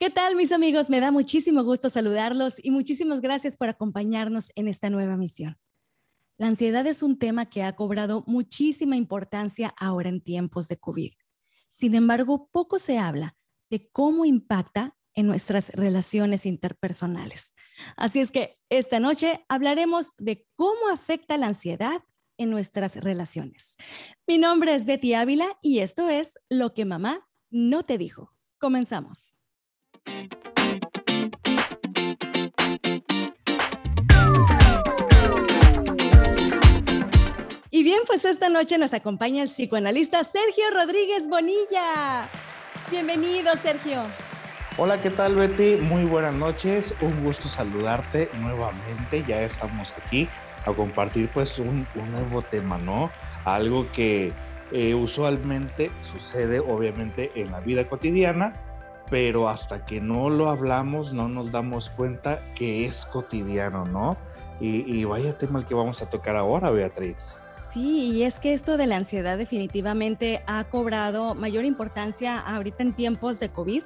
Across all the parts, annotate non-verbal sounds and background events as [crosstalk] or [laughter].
¿Qué tal mis amigos? Me da muchísimo gusto saludarlos y muchísimas gracias por acompañarnos en esta nueva misión. La ansiedad es un tema que ha cobrado muchísima importancia ahora en tiempos de COVID. Sin embargo, poco se habla de cómo impacta en nuestras relaciones interpersonales. Así es que esta noche hablaremos de cómo afecta la ansiedad en nuestras relaciones. Mi nombre es Betty Ávila y esto es Lo que mamá no te dijo. Comenzamos. Y bien, pues esta noche nos acompaña el psicoanalista Sergio Rodríguez Bonilla. Bienvenido, Sergio. Hola, ¿qué tal, Betty? Muy buenas noches. Un gusto saludarte nuevamente. Ya estamos aquí a compartir pues un, nuevo tema, ¿no? Algo que eh, usualmente sucede obviamente en la vida cotidiana, pero hasta que no lo hablamos no nos damos cuenta que es cotidiano, ¿no? Y, y vaya tema el que vamos a tocar ahora, Beatriz. Sí, y es que esto de la ansiedad definitivamente ha cobrado mayor importancia ahorita en tiempos de COVID,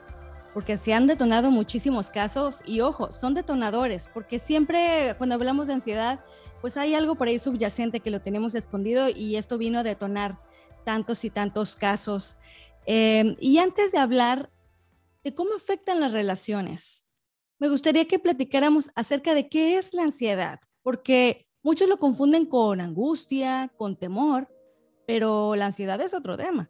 porque se han detonado muchísimos casos y ojo, son detonadores, porque siempre cuando hablamos de ansiedad, pues hay algo por ahí subyacente que lo tenemos escondido y esto vino a detonar tantos y tantos casos. Em, y antes de hablar de cómo afectan las relaciones, me gustaría que platicáramos acerca de qué es la ansiedad, porque Muchos lo confunden con angustia, con temor, pero la ansiedad es otro tema.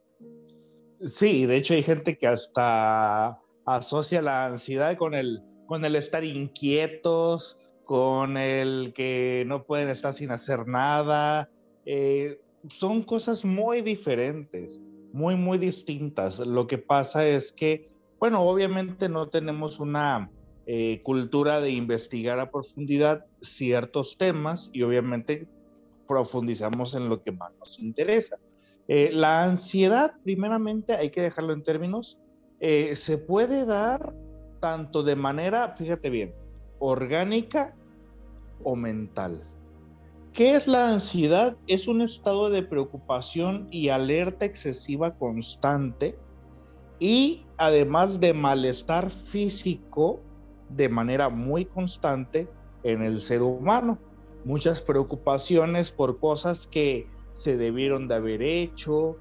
Sí, de hecho hay gente que hasta asocia la ansiedad con el, con el estar inquietos, con el que no pueden estar sin hacer nada. Eh, son cosas muy diferentes, muy, muy distintas. Lo que pasa es que, bueno, obviamente no tenemos una eh, cultura de investigar a profundidad ciertos temas y obviamente profundizamos en lo que más nos interesa. Eh, la ansiedad, primeramente, hay que dejarlo en términos, eh, se puede dar tanto de manera, fíjate bien, orgánica o mental. ¿Qué es la ansiedad? Es un estado de preocupación y alerta excesiva constante y además de malestar físico de manera muy constante en el ser humano. Muchas preocupaciones por cosas que se debieron de haber hecho.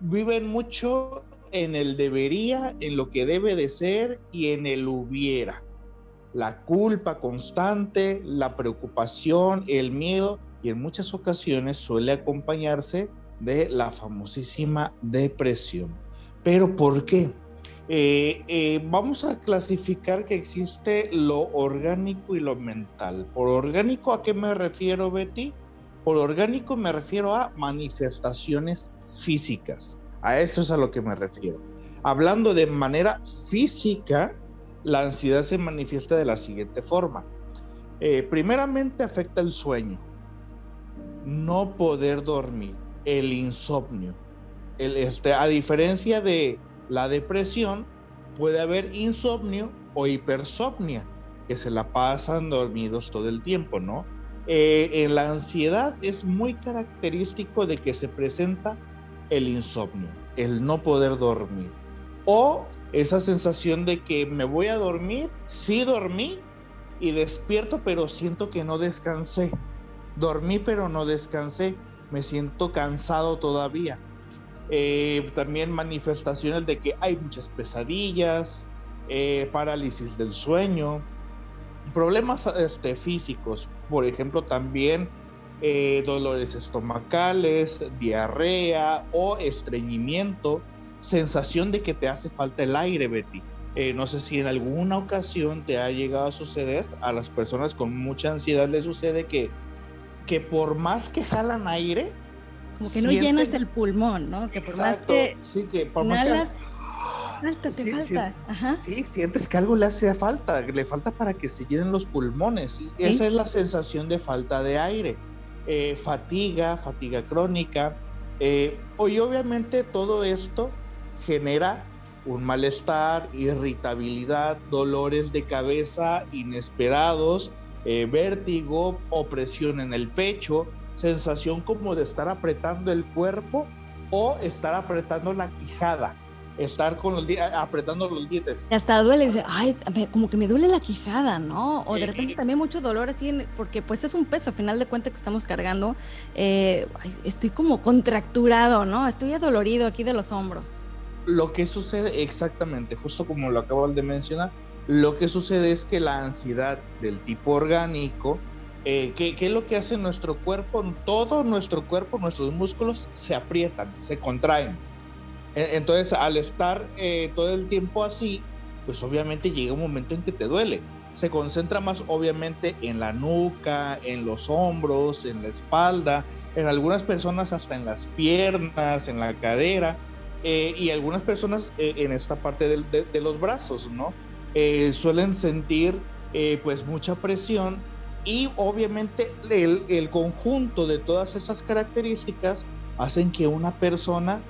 Viven mucho en el debería, en lo que debe de ser y en el hubiera. La culpa constante, la preocupación, el miedo y en muchas ocasiones suele acompañarse de la famosísima depresión. ¿Pero por qué? Eh, eh, vamos a clasificar que existe lo orgánico y lo mental. Por orgánico, ¿a qué me refiero, Betty? Por orgánico me refiero a manifestaciones físicas. A eso es a lo que me refiero. Hablando de manera física, la ansiedad se manifiesta de la siguiente forma. Eh, primeramente afecta el sueño, no poder dormir, el insomnio. Este, a diferencia de la depresión, puede haber insomnio o hipersomnia, que se la pasan dormidos todo el tiempo, ¿no? Eh, en la ansiedad es muy característico de que se presenta el insomnio, el no poder dormir, o esa sensación de que me voy a dormir, sí dormí y despierto, pero siento que no descansé. Dormí, pero no descansé. Me siento cansado todavía. Eh, también manifestaciones de que hay muchas pesadillas, eh, parálisis del sueño, problemas este, físicos, por ejemplo, también eh, dolores estomacales, diarrea o estreñimiento, sensación de que te hace falta el aire, Betty. no sé si en alguna ocasión te ha llegado a suceder, a las personas con mucha ansiedad les sucede que, que por más que jalan aire, como que no llenas el pulmón, ¿no? Que por más que. Sí, que por más que. [gasps] te sí, sientes que algo le hace falta, le falta para que se llenen los pulmones. Esa es la sensación de falta de aire. Eh, fatiga, fatiga crónica. Eh, y obviamente todo esto genera un malestar, irritabilidad, dolores de cabeza inesperados, eh, vértigo, opresión en el pecho, sensación como de estar apretando el cuerpo o estar apretando la quijada. estar con los apretando los dientes. Hasta duele, dice, ay, como que me duele la quijada, ¿no? O de repente también mucho dolor así, porque pues es un peso, al final de cuentas que estamos cargando. Eh, estoy como contracturado, ¿no? Estoy adolorido aquí de los hombros. Lo que sucede exactamente, justo como lo acabo de mencionar, lo que sucede es que la ansiedad del tipo orgánico, eh, ¿qué, es lo que hace nuestro cuerpo? Todo nuestro cuerpo, nuestros músculos se aprietan, se contraen. E, entonces, al estar eh, todo el tiempo así, pues obviamente llega un momento en que te duele. Se concentra más obviamente en la nuca, en los hombros, en la espalda, en algunas personas hasta en las piernas, en la cadera, eh, y algunas personas en esta parte de, de los brazos, ¿no? Eh, suelen sentir eh, pues mucha presión y obviamente el, el, conjunto de todas esas características hacen que una persona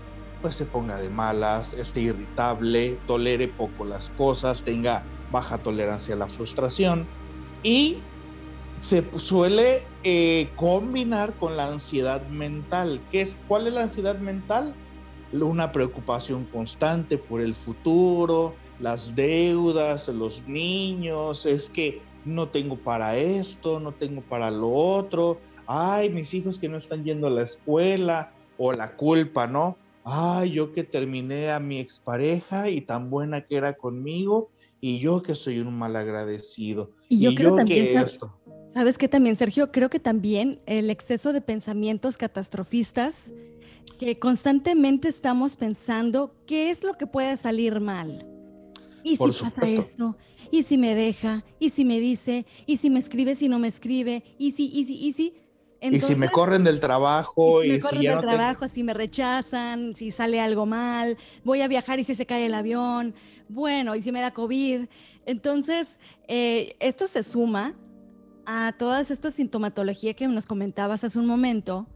pues se ponga de malas, esté irritable, tolere poco las cosas, tenga baja tolerancia a la frustración y se suele eh, combinar con la ansiedad mental. ¿Qué es, ¿Cuál es la ansiedad mental? Una preocupación constante por el futuro, las deudas, los niños, es que no tengo para esto, no tengo para lo otro, ay, mis hijos que no están yendo a la escuela, o la culpa, ¿no? Ay, yo que terminé a mi expareja y tan buena que era conmigo, y yo que soy un mal agradecido. Y yo, creo que esto. ¿Sabes qué también, Sergio? Creo que también el exceso de pensamientos catastrofistas, que constantemente estamos pensando qué es lo que puede salir mal ¿Y si pasa eso? ¿Y si me deja? ¿Y si me dice? ¿Y si me escribe si no me escribe? ¿Y si, y si, y si? y si me corren del trabajo, y si, me corren del trabajo, si me rechazan, si sale algo mal, voy a viajar y si se cae el avión, bueno, y si me da COVID. Entonces, eh, esto se suma a todas estas sintomatologías que nos comentabas hace un momento,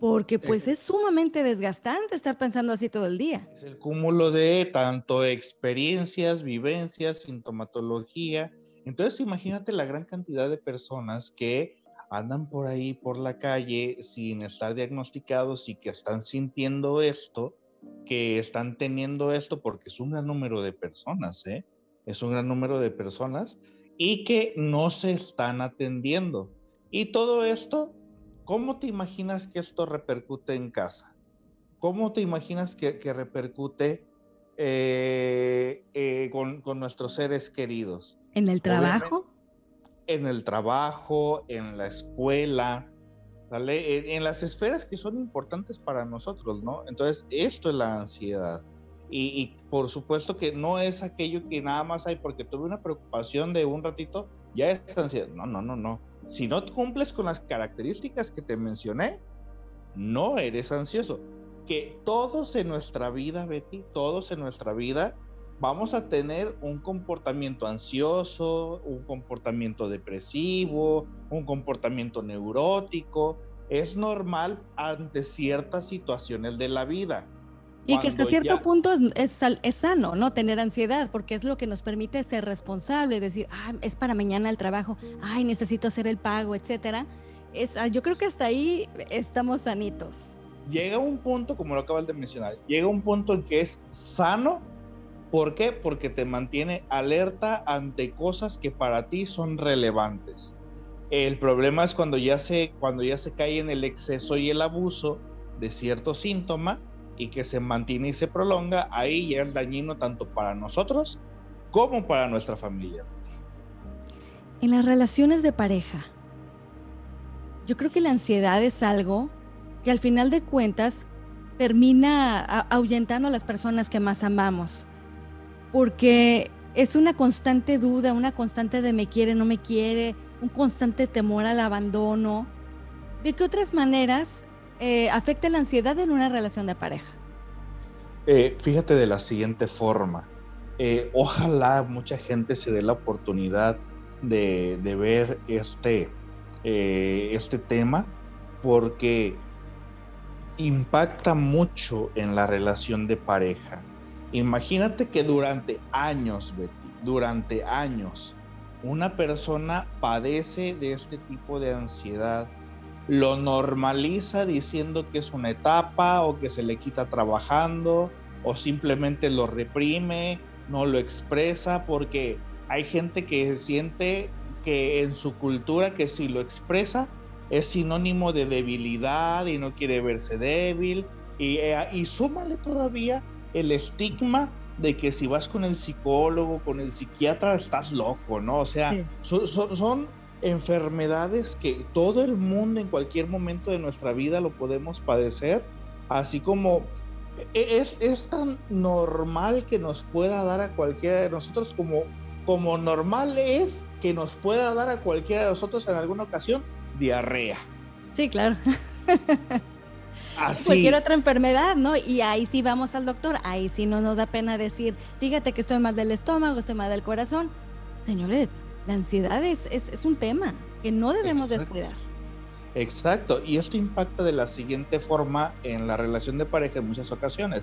porque pues es sumamente desgastante estar pensando así todo el día. Es el cúmulo de tanto experiencias, vivencias, sintomatología. Entonces imagínate la gran cantidad de personas que andan por ahí por la calle sin estar diagnosticados y que están sintiendo esto, que están teniendo esto, porque es un gran número de personas, ¿eh? Es un gran número de personas y que no se están atendiendo. Y todo esto ¿Cómo te imaginas que esto repercute en casa? ¿Cómo te imaginas que, repercute eh, eh, con, nuestros seres queridos? ¿En el trabajo? en el trabajo, en la escuela, ¿vale? En, las esferas que son importantes para nosotros, ¿no? Entonces, esto es la ansiedad. Y, y, por supuesto que no es aquello que nada más hay porque tuve una preocupación de un ratito, ya es ansiedad. No, no, no, no si no cumples con las características que te mencioné, no eres ansioso. Que todos en nuestra vida, Betty, todos en nuestra vida, vamos a tener un comportamiento ansioso, un comportamiento depresivo, un comportamiento neurótico. Es normal ante ciertas situaciones de la vida. Y que hasta cierto punto es, es, sano, ¿no? Tener ansiedad, porque es lo que nos permite ser responsable, decir, ah, es para mañana el trabajo, ay, necesito hacer el pago, etcétera. Es, ah, yo creo que hasta ahí estamos sanitos. Llega un punto, como lo acabas de mencionar, llega un punto en que es sano. ¿Por qué? Porque te mantiene alerta ante cosas que para ti son relevantes. El problema es cuando ya se, cuando ya se cae en el exceso y el abuso de cierto síntoma y que se mantiene y se prolonga, ahí ya es dañino tanto para nosotros como para nuestra familia. En las relaciones de pareja, yo creo que la ansiedad es algo que al final de cuentas termina ahuyentando a las personas que más amamos, porque es una constante duda, una constante de me quiere, no me quiere, un constante temor al abandono. ¿De qué otras maneras eh, afecta la ansiedad en una relación de pareja? Eh, fíjate de la siguiente forma. Eh, ojalá mucha gente se dé la oportunidad de, ver este, este tema porque impacta mucho en la relación de pareja. Imagínate que durante años, Betty, durante años, una persona padece de este tipo de ansiedad lo normaliza diciendo que es una etapa o que se le quita trabajando o simplemente lo reprime, no lo expresa, porque hay gente que siente que en su cultura que si lo expresa es sinónimo de debilidad y no quiere verse débil. Y, eh, y súmale todavía el estigma de que si vas con el psicólogo, con el psiquiatra, estás loco, ¿no? O sea, son, son, enfermedades que todo el mundo en cualquier momento de nuestra vida lo podemos padecer, así como e, es, es tan normal que nos pueda dar a cualquiera de nosotros como, como normal es que nos pueda dar a cualquiera de nosotros en alguna ocasión diarrea. Sí, claro. Así. Cualquier otra enfermedad, ¿no? Y ahí sí vamos al doctor, ahí sí no nos da pena decir, fíjate que estoy mal del estómago, estoy mal del corazón. Señores, la ansiedad es, es, un tema que no debemos descuidar. Exacto, y esto impacta de la siguiente forma en la relación de pareja en muchas ocasiones.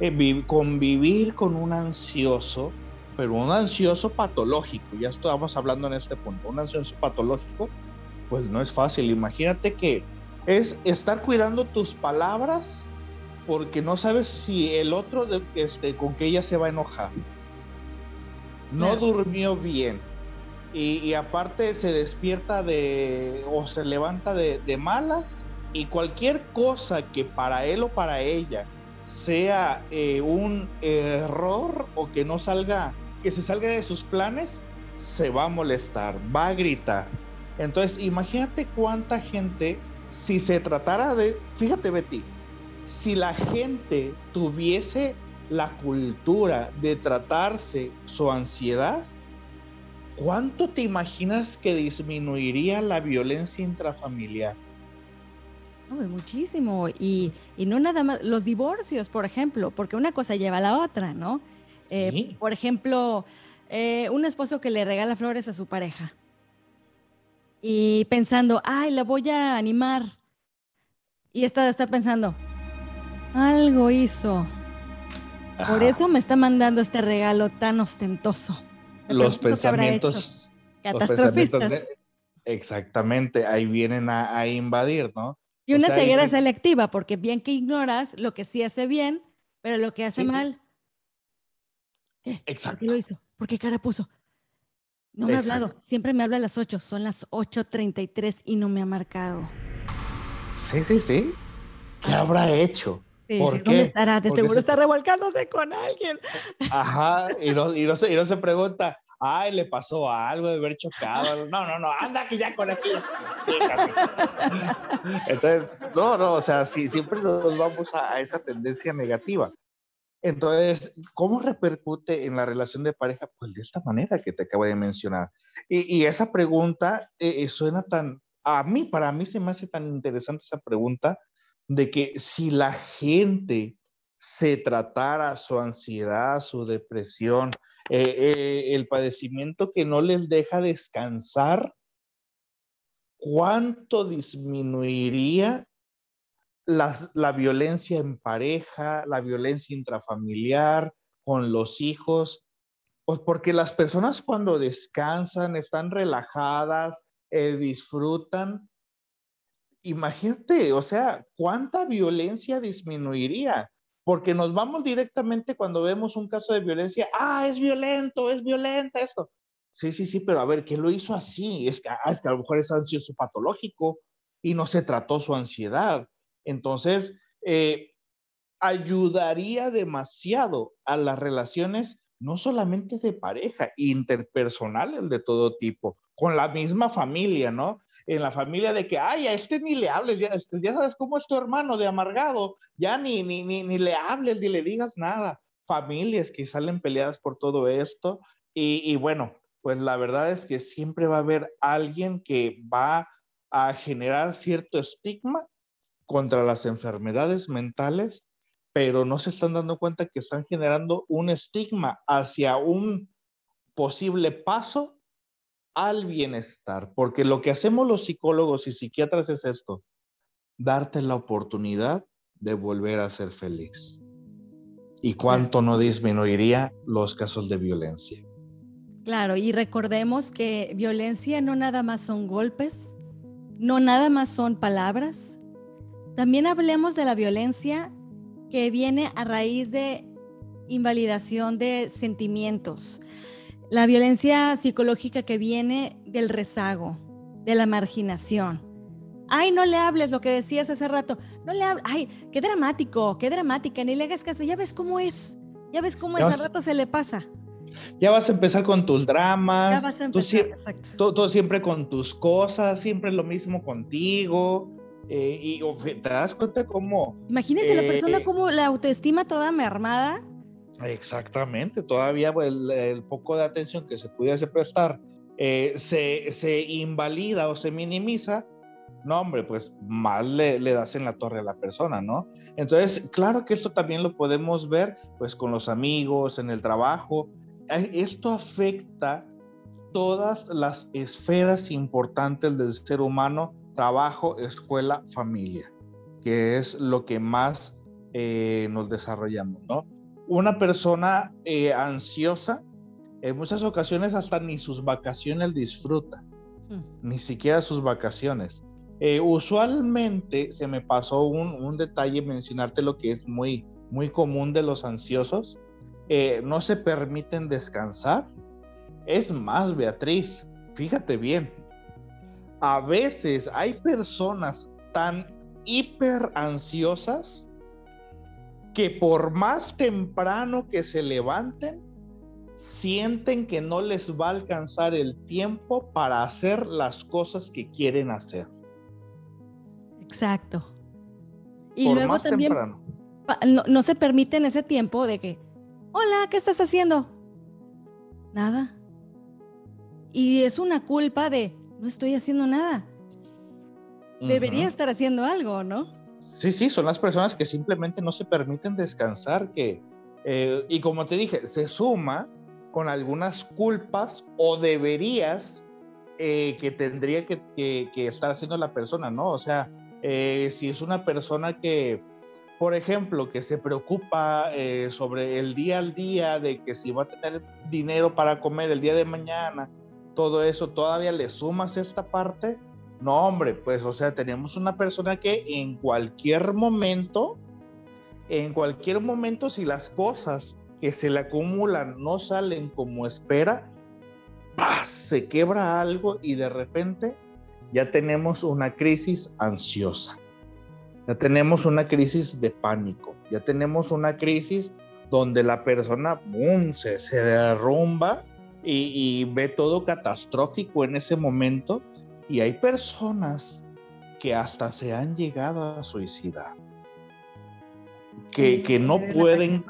Eh, convivir con un ansioso, pero un ansioso patológico, ya estamos hablando en este punto, un ansioso patológico, pues no es fácil. Imagínate que es estar cuidando tus palabras porque no sabes si el otro este, con que ella se va a enojar. No durmió bien. Y, aparte se despierta de o se levanta de, malas y cualquier cosa que para él o para ella sea eh, un error o que no salga, que se salga de sus planes, se va a molestar, va a gritar. Entonces, imagínate cuánta gente si se tratara de, fíjate Betty, si la gente tuviese la cultura de tratarse su ansiedad, ¿cuánto te imaginas que disminuiría la violencia intrafamiliar? muchísimo. Y, no nada más, los divorcios, por ejemplo, porque una cosa lleva a la otra, ¿no? Eh, por ejemplo, eh, un esposo que le regala flores a su pareja y pensando, ay, la voy a animar. Y está de estar pensando, algo hizo. Por eso me está mandando este regalo tan ostentoso. [laughs] los pensamientos, catastrofistas. exactamente, ahí vienen a, invadir, ¿no? Y una ceguera selectiva, porque bien que ignoras lo que sí hace bien, pero lo que hace mal. Exacto. ¿Por qué lo hizo? ¿Por qué cara puso? No me ha hablado. Siempre me habla a las 8. Son las 8.33 y no me ha marcado. Sí, sí, sí. ¿Qué habrá hecho? ¿Por qué? estará? De seguro está revolcándose con alguien. Ajá, y no, y, no se, y no se pregunta, ay, le pasó algo de haber chocado. No, no, no, anda que ya con aquí. [laughs] Entonces, no, no, o sea, sí, siempre nos vamos a esa tendencia negativa. Entonces, ¿cómo repercute en la relación de pareja? Pues de esta manera que te acabo de mencionar. Y, esa pregunta eh, eh, suena tan, a mí, para mí se me hace tan interesante esa pregunta de que si la gente se tratara su ansiedad, su depresión, eh, el padecimiento que no les deja descansar, ¿cuánto disminuiría la violencia en pareja, la violencia intrafamiliar, con los hijos, pues porque las personas cuando descansan, están relajadas, eh, disfrutan, imagínate, o sea, cuánta violencia disminuiría, porque nos vamos directamente cuando vemos un caso de violencia, ah, es violento, es violenta esto. Sí, sí, sí, pero a ver, ¿qué lo hizo así? Es que, ah, es que a lo mejor es ansioso patológico y no se trató su ansiedad entonces, eh, ayudaría demasiado a las relaciones, no solamente de pareja, interpersonales de todo tipo, con la misma familia, ¿no? En la familia de que, ay, a este ni le hables, ya, este, ya sabes cómo es tu hermano de amargado, ya ni, ni, ni, ni le hables, ni le digas nada. Familias que salen peleadas por todo esto. Y, y bueno, pues la verdad es que siempre va a haber alguien que va a generar cierto estigma contra las enfermedades mentales, pero no se están dando cuenta que están generando un estigma hacia un posible paso al bienestar, porque lo que hacemos los psicólogos y psiquiatras es esto, darte la oportunidad de volver a ser feliz. ¿Y cuánto no disminuiría los casos de violencia? Claro, y recordemos que violencia no nada más son golpes, no nada más son palabras, también hablemos de la violencia que viene a raíz de invalidación de sentimientos, la violencia psicológica que viene del rezago, de la marginación. Ay, no le hables lo que decías hace rato. No le hables. Ay, qué dramático, qué dramática. Ni le hagas caso. Ya ves cómo es. Ya ves cómo es. Al rato se le pasa. Ya vas a empezar con tus dramas. Ya vas a empezar, todo, siempre con tus cosas, siempre lo mismo contigo. Eh, y te das cuenta cómo. Imagínese la persona eh, como la autoestima toda mermada. Exactamente, todavía pues, el, poco de atención que se pudiese prestar eh, se, se, invalida o se minimiza, no hombre, pues mal le, le, das en la torre a la persona, ¿no? Entonces, claro que esto también lo podemos ver pues con los amigos, en el trabajo. Esto afecta todas las esferas importantes del ser humano trabajo, escuela, familia, que es lo que más eh, nos desarrollamos, ¿no? Una persona eh, ansiosa, en muchas ocasiones hasta ni sus vacaciones disfruta, mm. ni siquiera sus vacaciones. Eh, usualmente se me pasó un, un, detalle mencionarte lo que es muy, muy común de los ansiosos. no se permiten descansar. Es más, Beatriz, fíjate bien, a veces hay personas tan hiper ansiosas que por más temprano que se levanten, sienten que no les va a alcanzar el tiempo para hacer las cosas que quieren hacer. Exacto. Y luego también No, no se permiten ese tiempo de que, hola, ¿qué estás haciendo? Nada. Y es una culpa de, no estoy haciendo nada. Debería estar haciendo algo, ¿no? Sí, sí, son las personas que simplemente no se permiten descansar, que, eh, y como te dije, se suma con algunas culpas o deberías eh, que tendría que, estar haciendo la persona, ¿no? O sea, eh, si es una persona que, por ejemplo, que se preocupa sobre el día al día, de que si va a tener dinero para comer el día de mañana, todo eso, todavía le sumas esta parte, no hombre, pues o sea, tenemos una persona que en cualquier momento, en cualquier momento, si las cosas que se le acumulan no salen como espera, se quebra algo y de repente ya tenemos una crisis ansiosa, ya tenemos una crisis de pánico, ya tenemos una crisis donde la persona boom, se, se derrumba y, ve todo catastrófico en ese momento y hay personas que hasta se han llegado a suicidar, que, que no pueden,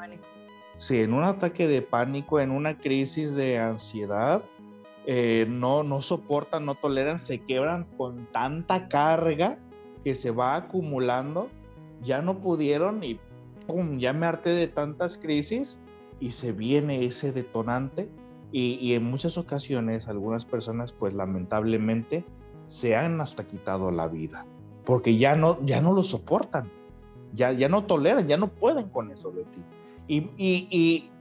si en un ataque de pánico, en una crisis de ansiedad, eh, no, no soportan, no toleran, se quebran con tanta carga que se va acumulando, ya no pudieron y ¡pum! ya me harté de tantas crisis y se viene ese detonante. Y, en muchas ocasiones algunas personas pues lamentablemente se han hasta quitado la vida porque ya no, ya no lo soportan, ya, ya no toleran, ya no pueden con eso de ti. Y, y,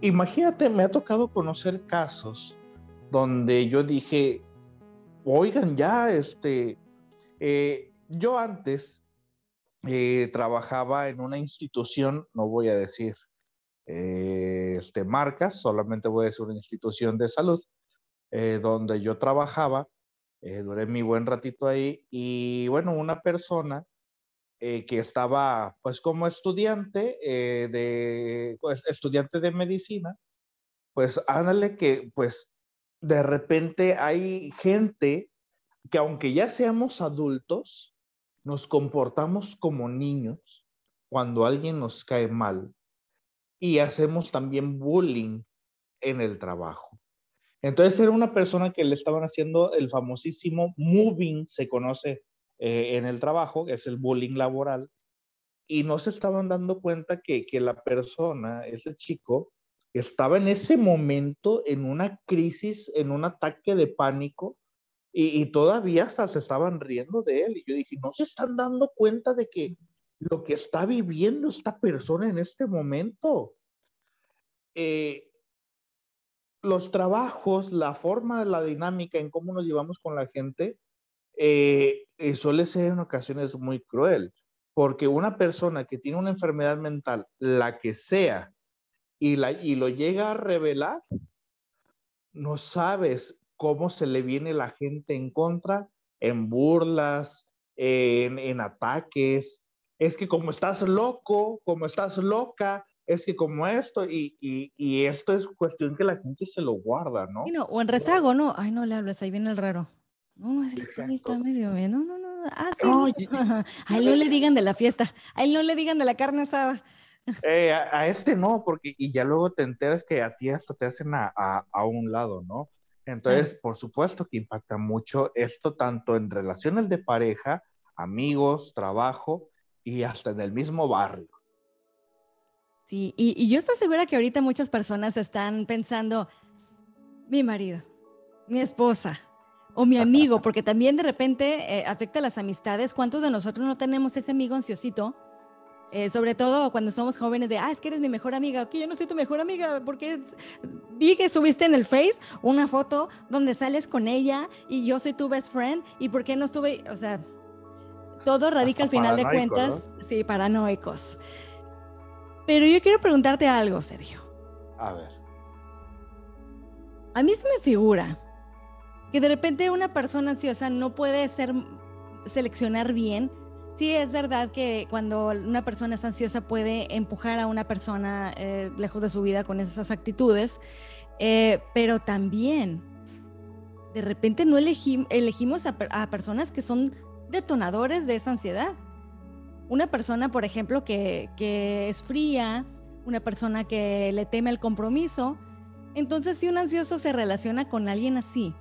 imagínate, me ha tocado conocer casos donde yo dije, oigan, ya, este, eh, yo antes eh, trabajaba en una institución, no voy a decir eh, este, marcas, solamente voy a decir una institución de salud, donde yo trabajaba, eh, duré mi buen ratito ahí, y bueno, una persona que estaba pues como estudiante de, pues, estudiante de medicina, pues ándale que pues de repente hay gente que aunque ya seamos adultos, nos comportamos como niños cuando alguien nos cae mal y hacemos también bullying en el trabajo. Entonces era una persona que le estaban haciendo el famosísimo moving, se conoce eh, en el trabajo, es el bullying laboral, y no se estaban dando cuenta que, que la persona, ese chico, estaba en ese momento en una crisis, en un ataque de pánico, y, todavía hasta se estaban riendo de él. Y yo dije, no se están dando cuenta de que lo que está viviendo esta persona en este momento. Eh, los trabajos, la forma, la dinámica en cómo nos llevamos con la gente, eh, eh, suele ser en ocasiones muy cruel, porque una persona que tiene una enfermedad mental, la que sea, y, la, y lo llega a revelar, no sabes cómo se le viene la gente en contra, en burlas, en, en ataques. Es que como estás loco, como estás loca, es que como esto, y, y, y, esto es cuestión que la gente se lo guarda, ¿no? o en rezago, ¿no? Ay, no le hables, ahí viene el raro. No, está, está medio bien. No, no, no. Ah, sí. No, [laughs] a él no le digan de la fiesta, a él no le digan de la carne asada. Eh, a, este no, porque y ya luego te enteras que a ti hasta te hacen a, a, a un lado, ¿no? Entonces, por supuesto que impacta mucho esto tanto en relaciones de pareja, amigos, trabajo y hasta en el mismo barrio. Sí, y, y yo estoy segura que ahorita muchas personas están pensando, mi marido, mi esposa, o mi amigo, porque también de repente eh, afecta a las amistades. ¿Cuántos de nosotros no tenemos ese amigo ansiosito? Eh, sobre todo cuando somos jóvenes de, ah, es que eres mi mejor amiga, ok, yo no soy tu mejor amiga, porque vi que subiste en el Face una foto donde sales con ella y yo soy tu best friend, y por qué no estuve, o sea, todo radica al final de cuentas, sí, paranoicos. Pero yo quiero preguntarte algo, Sergio. A ver. A mí se me figura que de repente una persona ansiosa no puede ser seleccionar bien. Sí, es verdad que cuando una persona es ansiosa puede empujar a una persona eh, lejos de su vida con esas actitudes, eh, pero también de repente no elegimos a, a, personas que son detonadores de esa ansiedad. Una persona, por ejemplo, que, que es fría, una persona que le teme el compromiso. Entonces, si un ansioso se relaciona con alguien así,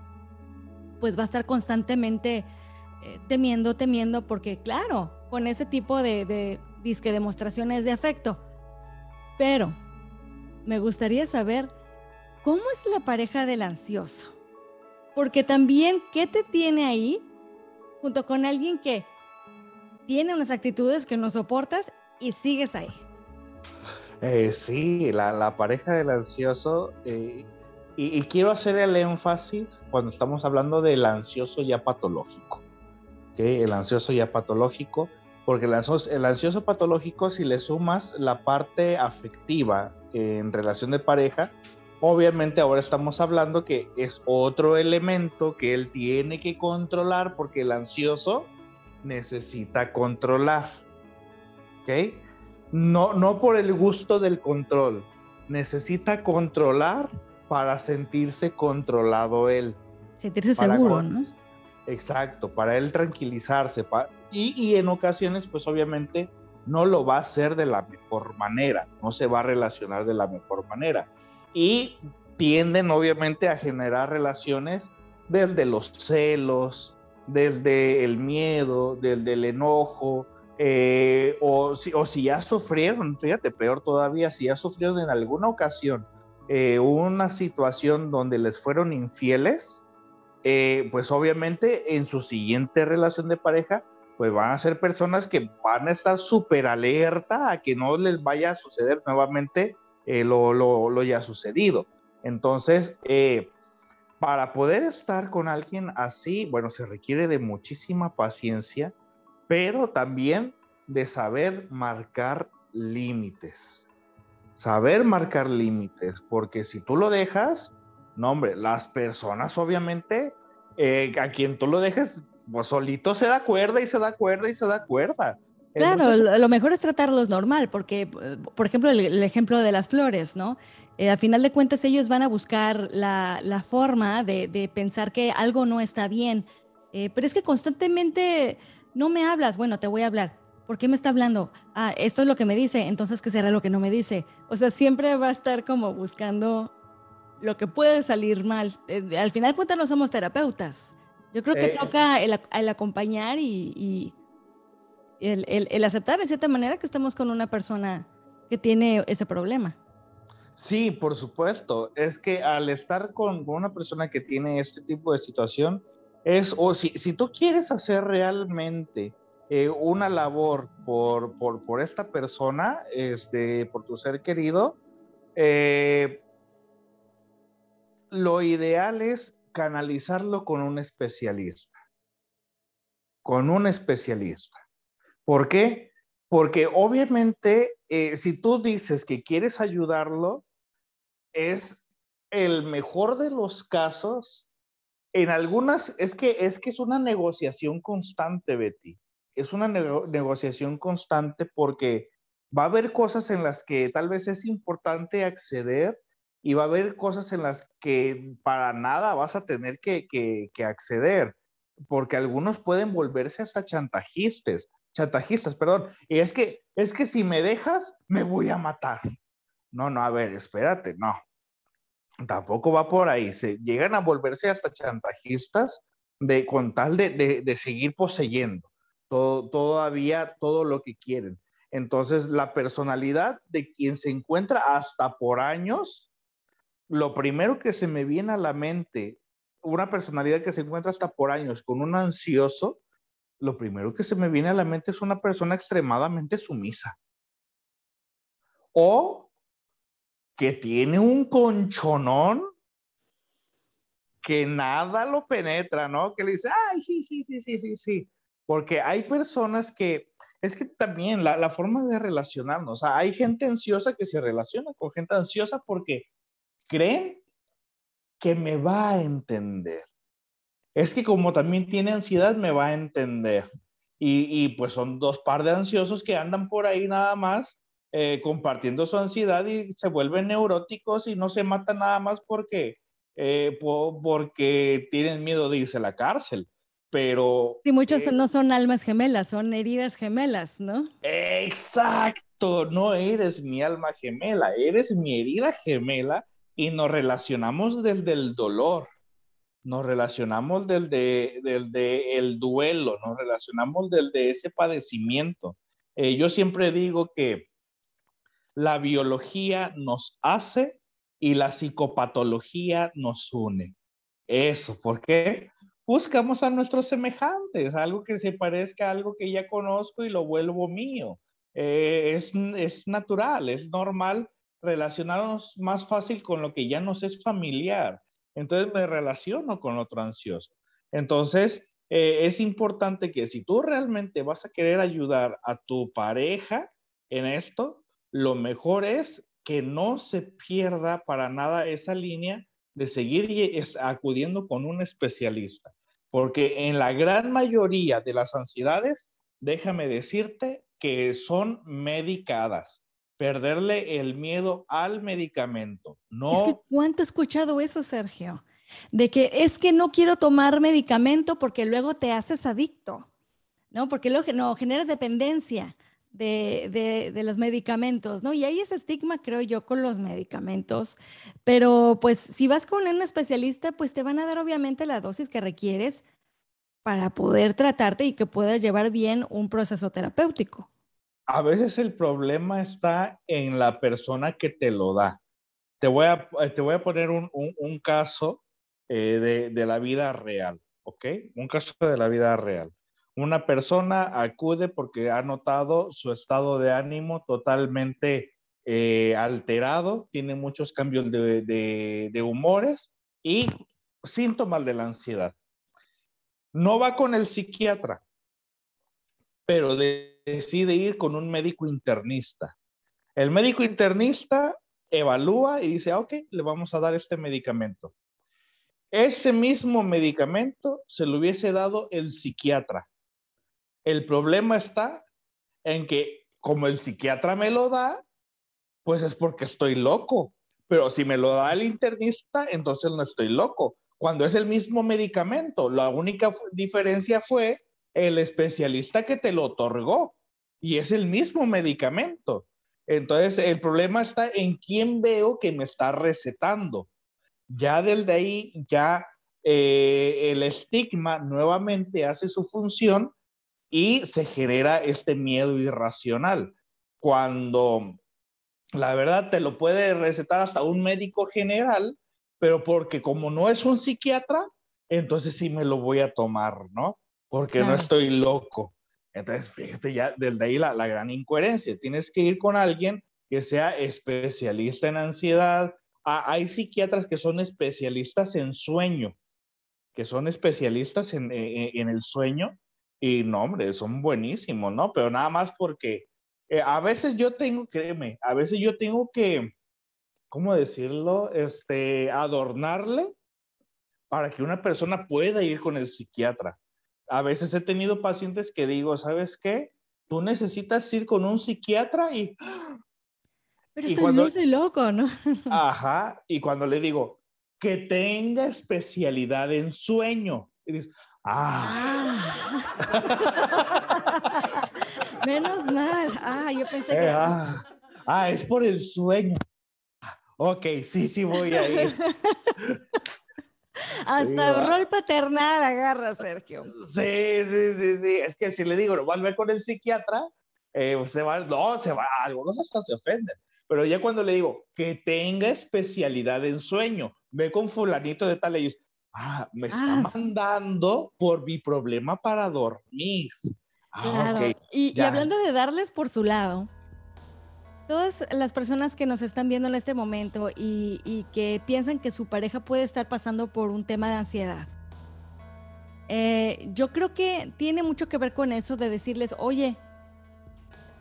pues va a estar constantemente eh, temiendo, temiendo, porque claro, con ese tipo de, de disque demostraciones de afecto. Pero me gustaría saber cómo es la pareja del ansioso. Porque también, ¿qué te tiene ahí junto con alguien que tiene unas actitudes que no soportas y sigues ahí? Eh, sí, la, la, pareja del ansioso eh, y, quiero hacer el énfasis cuando estamos hablando del ansioso ya patológico. ¿okay? El ansioso ya patológico, porque el ansioso, el ansioso patológico, si le sumas la parte afectiva en relación de pareja, obviamente ahora estamos hablando que es otro elemento que él tiene que controlar porque el ansioso necesita controlar. ¿Ok? No, no por el gusto del control, necesita controlar para sentirse controlado él. Sentirse seguro, ¿no? Exacto, para él tranquilizarse. y, y, en ocasiones, pues obviamente no lo va a hacer de la mejor manera, no se va a relacionar de la mejor manera. Y tienden obviamente a generar relaciones desde los celos, desde el miedo, desde el enojo, eh, o, si, o si ya sufrieron, fíjate, peor todavía, si ya sufrieron en alguna ocasión eh, una situación donde les fueron infieles, eh, pues obviamente en su siguiente relación de pareja, pues van a ser personas que van a estar súper alerta a que no les vaya a suceder nuevamente lo, lo, ya sucedido. Entonces, para poder estar con alguien así, bueno, se requiere de muchísima paciencia, pero también de saber marcar límites saber marcar límites, porque si tú lo dejas, no, hombre, las personas obviamente, eh, a quien tú lo dejes, pues solito se da cuerda y se da cuerda y se da cuerda. Claro, lo mejor es tratarlos normal, porque, eh, por ejemplo, el, el ejemplo de las flores, ¿no? Eh, a final de cuentas, ellos van a buscar la, la forma de, de, pensar que algo no está bien, eh, pero es que constantemente no me hablas, bueno, te voy a hablar, ¿por qué me está hablando? Ah, esto es lo que me dice, entonces ¿qué será lo que no me dice? O sea, siempre va a estar como buscando lo que puede salir mal. Eh, al final de cuentas no somos terapeutas. Yo creo que toca el, el acompañar y, y el, el, el, aceptar de cierta manera que estamos con una persona que tiene ese problema. Sí, por supuesto. Es que al estar con, una persona que tiene este tipo de situación, es, o si, si tú quieres hacer realmente eh, una labor por, por, por, esta persona, este, por tu ser querido, eh, lo ideal es canalizarlo con un especialista. Con un especialista. ¿Por qué? Porque obviamente, eh, si tú dices que quieres ayudarlo, es el mejor de los casos. En algunas, es que es, que es una negociación constante, Betty. Es una negociación constante porque va a haber cosas en las que tal vez es importante acceder y va a haber cosas en las que para nada vas a tener que, que acceder, porque algunos pueden volverse hasta chantajistas chantajistas, perdón. Y es que, es que si me dejas, me voy a matar. No, no, a ver, espérate, no. Tampoco va por ahí. Se llegan a volverse hasta chantajistas de, con tal de, de, seguir poseyendo todo, todavía todo lo que quieren. Entonces, la personalidad de quien se encuentra hasta por años, lo primero que se me viene a la mente, una personalidad que se encuentra hasta por años con un ansioso, lo primero que se me viene a la mente es una persona extremadamente sumisa. O que tiene un conchonón que nada lo penetra, ¿no? Que le dice, ay, sí, sí, sí, sí, sí, sí. Porque hay personas que, es que también la, la forma de relacionarnos, hay gente ansiosa que se relaciona con gente ansiosa porque creen que me va a entender es que como también tiene ansiedad, me va a entender. Y, pues son dos par de ansiosos que andan por ahí nada más eh, compartiendo su ansiedad y se vuelven neuróticos y no se matan nada más porque, eh, porque tienen miedo de irse a la cárcel. Pero... Y muchos eh, no son almas gemelas, son heridas gemelas, ¿no? Exacto, no eres mi alma gemela, eres mi herida gemela y nos relacionamos desde el dolor nos relacionamos del de, el duelo, nos relacionamos del de ese padecimiento. Eh, yo siempre digo que la biología nos hace y la psicopatología nos une. Eso, ¿por qué? Buscamos a nuestros semejantes, algo que se parezca a algo que ya conozco y lo vuelvo mío. Eh, es, es natural, es normal relacionarnos más fácil con lo que ya nos es familiar entonces me relaciono con otro ansioso. Entonces, eh, es importante que si tú realmente vas a querer ayudar a tu pareja en esto, lo mejor es que no se pierda para nada esa línea de seguir acudiendo con un especialista, porque en la gran mayoría de las ansiedades, déjame decirte que son medicadas perderle el miedo al medicamento. No. Es que ¿cuánto he escuchado eso, Sergio? De que es que no quiero tomar medicamento porque luego te haces adicto, ¿no? Porque luego no, generas dependencia de, de, los medicamentos, ¿no? Y hay ese estigma, creo yo, con los medicamentos. Pero pues si vas con un especialista, pues te van a dar obviamente la dosis que requieres para poder tratarte y que puedas llevar bien un proceso terapéutico a veces el problema está en la persona que te lo da. Te voy a, eh, te voy a poner un, caso eh, de, de, la vida real, ¿ok? Un caso de la vida real. Una persona acude porque ha notado su estado de ánimo totalmente eh, alterado, tiene muchos cambios de, de, de humores y síntomas de la ansiedad. No va con el psiquiatra, pero decide ir con un médico internista. El médico internista evalúa y dice, ah, ok, le vamos a dar este medicamento. Ese mismo medicamento se lo hubiese dado el psiquiatra. El problema está en que como el psiquiatra me lo da, pues es porque estoy loco. Pero si me lo da el internista, entonces no estoy loco. Cuando es el mismo medicamento, la única diferencia fue el especialista que te lo otorgó y es el mismo medicamento. Entonces, el problema está en quién veo que me está recetando. Ya desde ahí, ya eh, el estigma nuevamente hace su función y se genera este miedo irracional. Cuando la verdad te lo puede recetar hasta un médico general, pero porque como no es un psiquiatra, entonces sí me lo voy a tomar, ¿no? Porque no estoy loco. Entonces, fíjate ya, desde ahí la, la, gran incoherencia. Tienes que ir con alguien que sea especialista en ansiedad. Ah, hay psiquiatras que son especialistas en sueño, que son especialistas en, en, en, el sueño. Y no, hombre, son buenísimos, ¿no? Pero nada más porque Eh, a veces yo tengo, créeme, a veces yo tengo que, ¿cómo decirlo? Este, adornarle para que una persona pueda ir con el psiquiatra. A veces he tenido pacientes que digo, ¿sabes qué? Tú necesitas ir con un psiquiatra y... Pero y cuando, muy loco, ¿no? Ajá, y cuando le digo, que tenga especialidad en sueño. Y dices, ah. ah. [laughs] Menos mal. Ah, yo pensé que... ah, ah, es por el sueño. Ok, sí, sí voy a ir. [laughs] Hasta rol paternal agarra, Sergio. Sí, sí, sí, sí. Es que si le digo, no, ve con el psiquiatra, eh, se va, no, se va, algunos hasta se ofenden. Pero ya cuando le digo que tenga especialidad en sueño, ve con fulanito de tal, ellos, ah, me está ah. mandando por mi problema para dormir. Ah, y, y, hablando de darles por su lado, todas las personas que nos están viendo en este momento y, que piensan que su pareja puede estar pasando por un tema de ansiedad, eh, yo creo que tiene mucho que ver con eso de decirles, oye,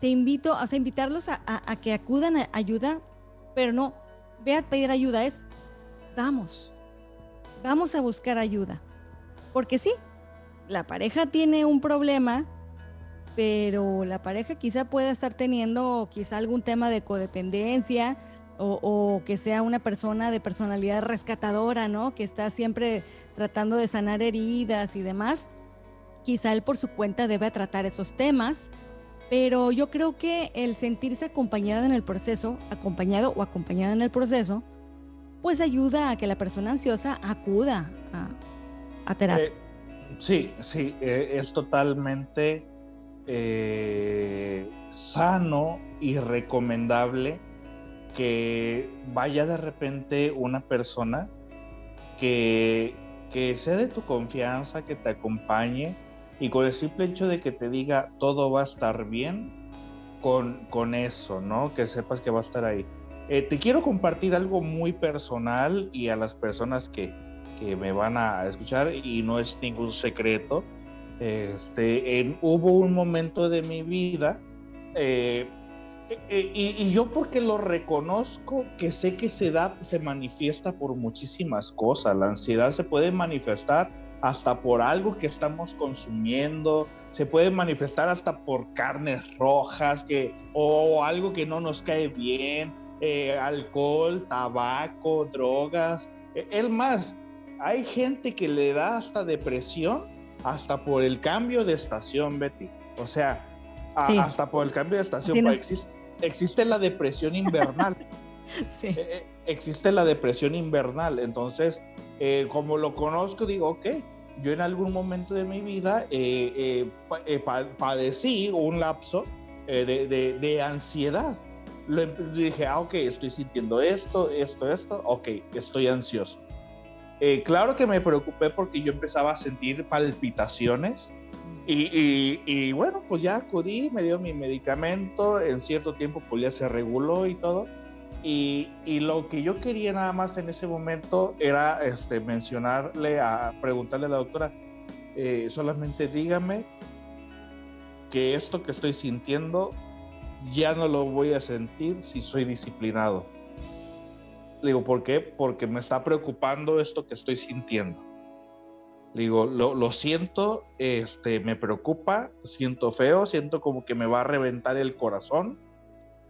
te invito, o sea, invitarlos a, que acudan a ayuda, pero no, ve a pedir ayuda, es, vamos, vamos a buscar ayuda. Porque sí, la pareja tiene un problema, pero la pareja quizá pueda estar teniendo quizá algún tema de codependencia o, que sea una persona de personalidad rescatadora, ¿no? Que está siempre tratando de sanar heridas y demás. Quizá él por su cuenta debe tratar esos temas, pero yo creo que el sentirse acompañado en el proceso, acompañado o acompañada en el proceso, pues ayuda a que la persona ansiosa acuda a, terapia. Eh, sí, sí, eh, es totalmente eh, sano y recomendable que vaya de repente una persona que, que sea de tu confianza, que te acompañe y con el simple hecho de que te diga todo va a estar bien, con, con eso, ¿no? Que sepas que va a estar ahí. Eh, te quiero compartir algo muy personal y a las personas que, que me van a escuchar y no es ningún secreto. Este, en, hubo un momento de mi vida, eh, eh, y, yo porque lo reconozco, que sé que se da, se manifiesta por muchísimas cosas. La ansiedad se puede manifestar hasta por algo que estamos consumiendo, se puede manifestar hasta por carnes rojas que, o algo que no nos cae bien, eh, alcohol, tabaco, drogas. El más, hay gente que le da hasta depresión hasta por el cambio de estación, Betty. O sea, hasta por el cambio de estación. Existe, existe, la depresión invernal. [laughs] sí. Eh, eh, existe la depresión invernal. Entonces, eh, como lo conozco, digo, ok, yo en algún momento de mi vida padecí un lapso de, de, ansiedad. Lo, dije, ah, ok, estoy sintiendo esto, esto, esto, ok, estoy ansioso. Eh, claro que me preocupé porque yo empezaba a sentir palpitaciones y, bueno, pues ya acudí, me dio mi medicamento, en cierto tiempo pues ya se reguló y todo. Y, lo que yo quería nada más en ese momento era este, mencionarle, a preguntarle a la doctora, eh, solamente dígame que esto que estoy sintiendo ya no lo voy a sentir si soy disciplinado. Le digo, ¿por qué? Porque me está preocupando esto que estoy sintiendo. Le digo, lo, lo, siento, este, me preocupa, siento feo, siento como que me va a reventar el corazón.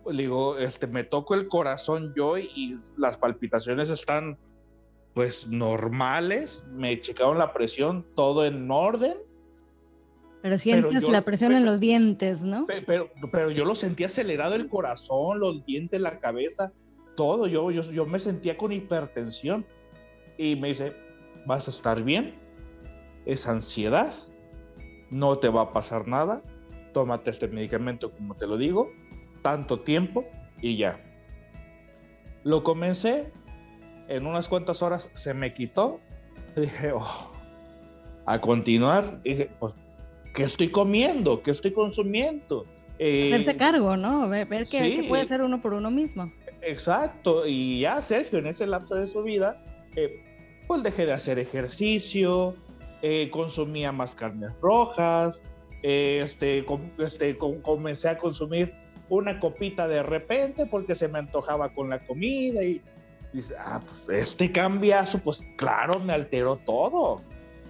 Le digo, este, me toco el corazón yo y las palpitaciones están pues normales, me checaron la presión, todo en orden. Pero sientes la presión en los dientes, ¿no? Pero, pero, yo lo sentí acelerado el corazón, los dientes, la cabeza todo, yo, yo, yo me sentía con hipertensión. Y me dice, vas a estar bien, es ansiedad, no te va a pasar nada, tómate este medicamento como te lo digo, tanto tiempo y ya. Lo comencé, en unas cuantas horas se me quitó, [laughs] dije, oh, a continuar, dije, pues, ¿qué estoy comiendo? ¿Qué estoy consumiendo? Hacerse eh, cargo, ¿no? Ver, qué, puede hacer uno por uno mismo. Exacto, y ya Sergio en ese lapso de su vida, eh, pues dejé de hacer ejercicio, eh, consumía más carnes rojas, eh, este, este comencé a consumir una copita de repente porque se me antojaba con la comida y dice, ah, pues este cambiazo, pues claro, me alteró todo.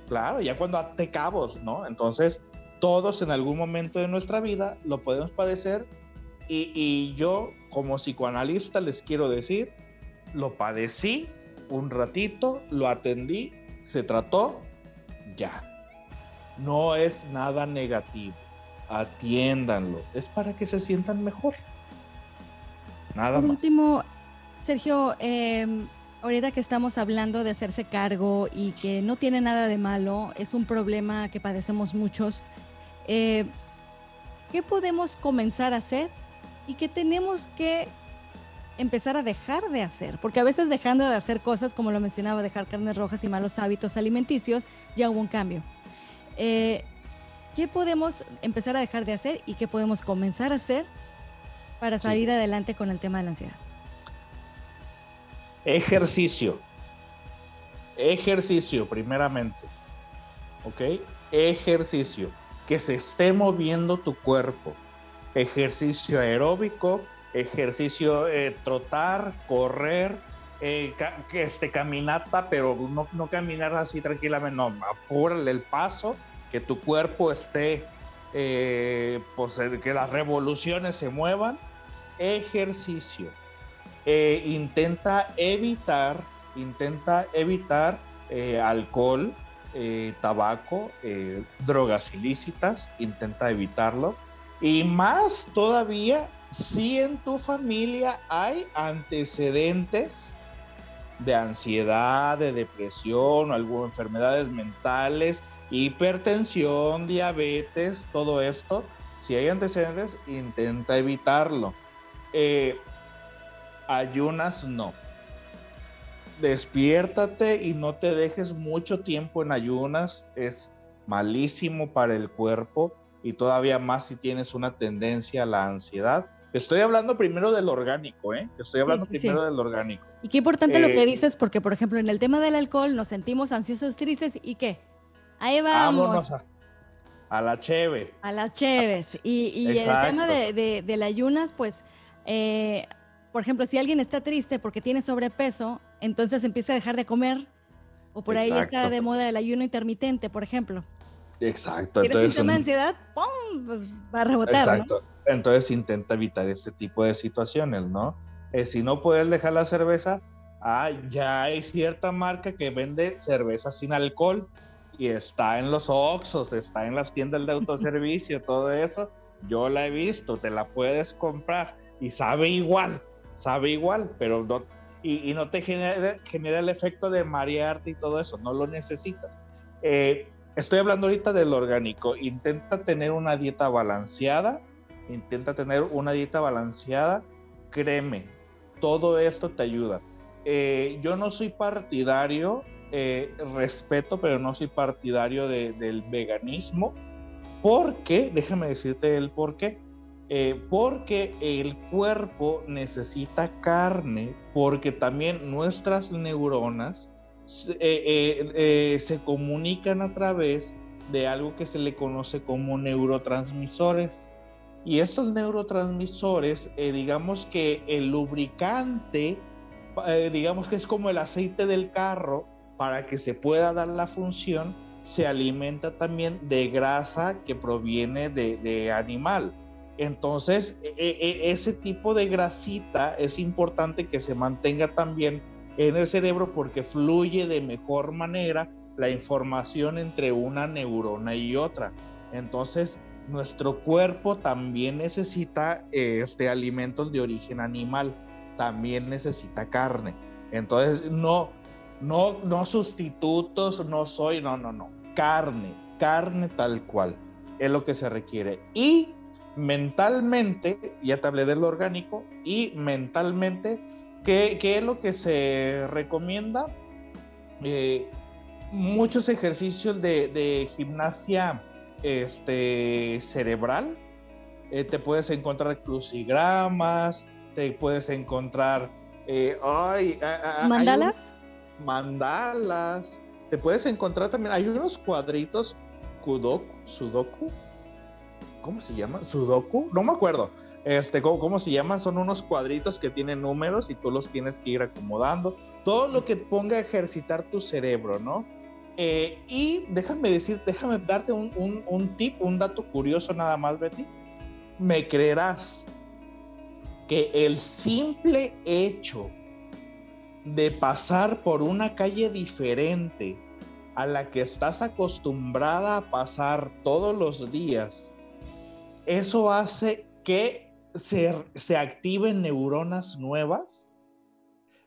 Claro, ya cuando te cabos, ¿no? Entonces, todos en algún momento de nuestra vida lo podemos padecer y, y yo como psicoanalista les quiero decir, lo padecí un ratito, lo atendí, se trató, ya. No es nada negativo. Atiéndanlo. Es para que se sientan mejor. Nada Por más. último, Sergio, eh, ahorita que estamos hablando de hacerse cargo y que no tiene nada de malo, es un problema que padecemos muchos. Eh, ¿Qué podemos comenzar a hacer y qué tenemos que empezar a dejar de hacer? Porque a veces dejando de hacer cosas, como lo mencionaba, dejar carnes rojas y malos hábitos alimenticios, ya hubo un cambio. Eh, ¿Qué podemos empezar a dejar de hacer y qué podemos comenzar a hacer para salir sí. adelante con el tema de la ansiedad? Ejercicio. Ejercicio, primeramente. ¿Ok? Ejercicio. Que se esté moviendo tu cuerpo. Ejercicio aeróbico, ejercicio eh, trotar, correr, eh, este, caminata, pero no, no, caminar así tranquilamente, no, apúrale el paso, que tu cuerpo esté, eh, pues, que las revoluciones se muevan. Ejercicio eh, intenta evitar, intenta evitar eh, alcohol, eh, tabaco, eh, drogas ilícitas, intenta evitarlo. Y más todavía, si en tu familia hay antecedentes de ansiedad, de depresión, algunas enfermedades mentales, hipertensión, diabetes, todo esto, si hay antecedentes, intenta evitarlo. Eh, ayunas no. Despiértate y no te dejes mucho tiempo en ayunas. Es malísimo para el cuerpo y todavía más si tienes una tendencia a la ansiedad. Estoy hablando primero del orgánico, ¿eh? Estoy hablando sí, primero sí. del orgánico. Y qué importante eh, lo que dices, porque por ejemplo en el tema del alcohol nos sentimos ansiosos, tristes y qué. Ahí vamos. A, a, la cheve. A las cheves. [laughs] Y, y el tema de, de, de las ayunas, pues eh, por ejemplo, si alguien está triste porque tiene sobrepeso, entonces empieza a dejar de comer. O por Exacto. ahí está de moda el ayuno intermitente, por ejemplo. Exacto. ¿Tienes entonces, síntoma de ansiedad? ¡Pum! Pues va a rebotar. Exacto. ¿no? Entonces intenta evitar este tipo de situaciones, ¿no? Eh, si no puedes dejar la cerveza, ah, ya hay cierta marca que vende cerveza sin alcohol y está en los Oxxos, está en las tiendas de [laughs] autoservicio, todo eso. Yo la he visto, te la puedes comprar y sabe igual sabe igual, pero no, y, y no te genera, genera, el efecto de marearte y todo eso, no lo necesitas. Eh, estoy hablando ahorita del orgánico, intenta tener una dieta balanceada, intenta tener una dieta balanceada, créeme, todo esto te ayuda. Eh, yo no soy partidario, eh, respeto, pero no soy partidario de, del veganismo, porque, déjame decirte el por qué. Eh, porque el cuerpo necesita carne, porque también nuestras neuronas eh, eh, eh, se comunican a través de algo que se le conoce como neurotransmisores. Y estos neurotransmisores, digamos que el lubricante, digamos que es como el aceite del carro, para que se pueda dar la función, se alimenta también de grasa que proviene de, de animal. Entonces, e, e, ese tipo de grasita es importante que se mantenga también en el cerebro porque fluye de mejor manera la información entre una neurona y otra. Entonces, nuestro cuerpo también necesita este, alimentos de origen animal, también necesita carne. Entonces, no, no, no sustitutos, no soy, no, no, no, carne, carne tal cual es lo que se requiere. Y mentalmente, ya te hablé del orgánico, y mentalmente, ¿qué, qué es lo que se recomienda? Eh, muchos ejercicios de, de, gimnasia este, cerebral. Eh, te puedes encontrar crucigramas, te puedes encontrar... Eh, ay, ¿Mandalas? Un, mandalas. Te puedes encontrar también, hay unos cuadritos Kudoku, Sudoku, ¿cómo se llama? Sudoku, no me acuerdo, Este, ¿cómo, se llaman? Son unos cuadritos que tienen números y tú los tienes que ir acomodando. Todo lo que ponga a ejercitar tu cerebro, ¿no? Eh, y déjame decir, déjame darte un, un, un tip, un dato curioso nada más, Betty. Me creerás que el simple hecho de pasar por una calle diferente a la que estás acostumbrada a pasar todos los días, eso hace que se, se activen neuronas nuevas.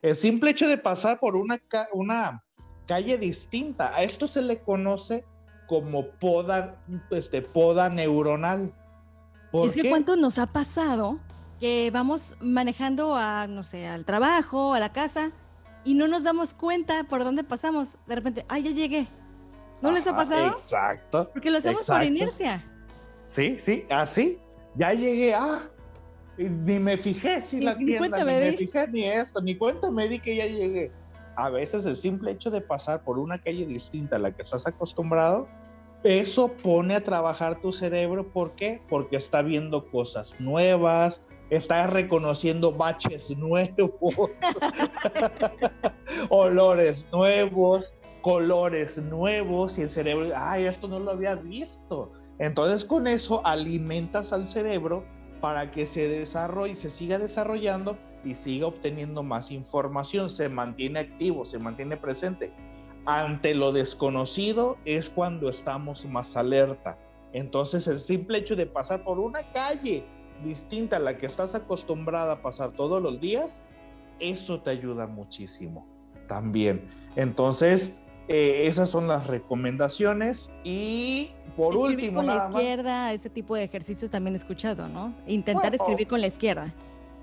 El simple hecho de pasar por una, una calle distinta, a esto se le conoce como poda, este, poda neuronal. es que cuánto nos ha pasado que vamos manejando a, no sé, al trabajo, a la casa, y no nos damos cuenta por dónde pasamos. De repente, ay, ya llegué. ¿No les ha pasado? Exacto. Porque lo hacemos por inercia. Sí, sí, así. Ya llegué, ah, ni me fijé si la tienda, ni me fijé ni esto, ni cuenta me di que ya llegué. A veces el simple hecho de pasar por una calle distinta a la que estás acostumbrado, eso pone a trabajar tu cerebro. ¿Por qué? Porque está viendo cosas nuevas, está reconociendo baches [laughs] nuevos, [laughs] olores nuevos, colores nuevos y el cerebro, ay, esto no lo había visto. Entonces con eso alimentas al cerebro para que se desarrolle, se siga desarrollando y siga obteniendo más información, se mantiene activo, se mantiene presente. Ante lo desconocido es cuando estamos más alerta. Entonces el simple hecho de pasar por una calle distinta a la que estás acostumbrada a pasar todos los días, eso te ayuda muchísimo también. Entonces, eh, esas son las recomendaciones y por último con la izquierda, ese tipo de ejercicios también he escuchado, ¿no? Intentar escribir con la izquierda.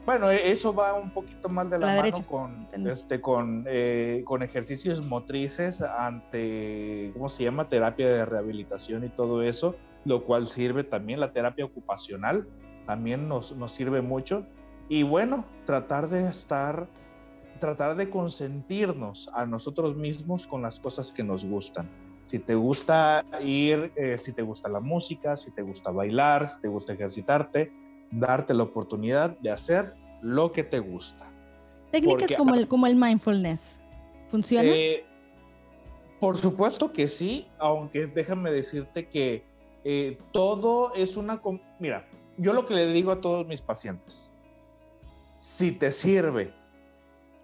Bueno, e, eso va un poquito más de la, mano con, este, con, eh, con ejercicios motrices ante, ¿cómo se llama? Terapia de rehabilitación y todo eso, lo cual sirve también la terapia ocupacional también nos, nos sirve mucho. Y bueno, tratar de estar, tratar de consentirnos a nosotros mismos con las cosas que nos gustan. Si te gusta ir, eh, si te gusta la música, si te gusta bailar, si te gusta ejercitarte, darte la oportunidad de hacer lo que te gusta. Técnicas como, el, como el mindfulness, ¿funciona? Eh, por supuesto que sí, aunque déjame decirte que eh, todo es una... Mira, yo lo que le digo a todos mis pacientes, si te sirve,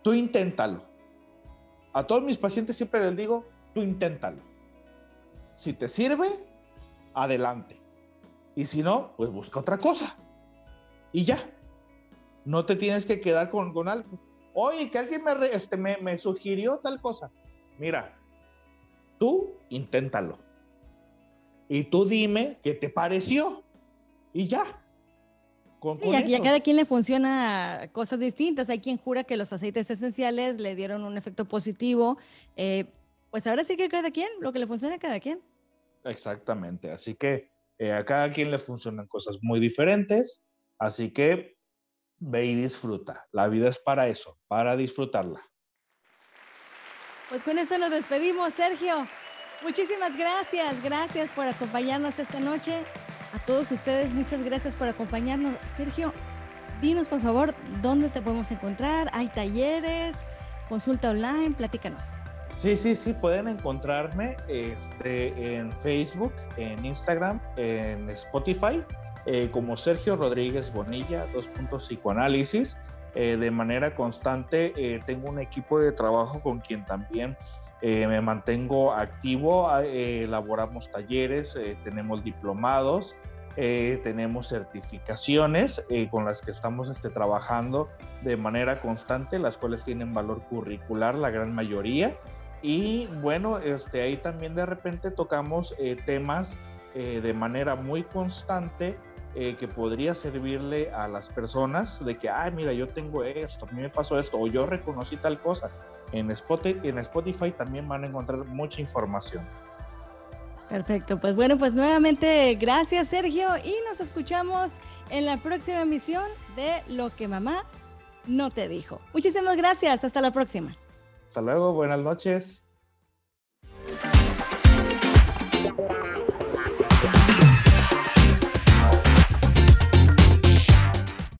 tú inténtalo. A todos mis pacientes siempre les digo, tú inténtalo. Si te sirve, adelante. Y si no, pues busca otra cosa. Y ya. No te tienes que quedar con, con algo. Oye, que alguien me, este, me, me sugirió tal cosa. Mira, tú inténtalo. Y tú dime qué te pareció. Y ya y, a, cada quien le funciona cosas distintas. Hay quien jura que los aceites esenciales le dieron un efecto positivo. Eh, pues ahora sí que cada quien, lo que le funciona a cada quien. Exactamente. Así que eh, a cada quien le funcionan cosas muy diferentes. Así que ve y disfruta. La vida es para eso, para disfrutarla. Pues con esto nos despedimos, Sergio. Muchísimas gracias. Gracias por acompañarnos esta noche. A todos ustedes, muchas gracias por acompañarnos. Sergio, dinos por favor dónde te podemos encontrar. ¿Hay talleres? ¿Consulta online? Platícanos. Sí, sí, sí, pueden encontrarme este, en Facebook, en Instagram, en Spotify, eh, como Sergio Rodríguez Bonilla, dos puntos psicoanálisis. Eh, de manera constante eh, tengo un equipo de trabajo con quien también eh, me mantengo activo, ah, elaboramos talleres, tenemos diplomados, tenemos certificaciones con las que estamos este, trabajando de manera constante, las cuales tienen valor curricular, la gran mayoría. Y bueno, este, ahí también de repente tocamos temas de manera muy constante que podría servirle a las personas de que, ay, mira, yo tengo esto, a mí me pasó esto, o yo reconocí tal cosa en Spotify, en Spotify también van a encontrar mucha información. Perfecto, pues bueno, pues nuevamente gracias Sergio y nos escuchamos en la próxima emisión de Lo que mamá no te dijo. Muchísimas gracias, hasta la próxima. Hasta luego, buenas noches.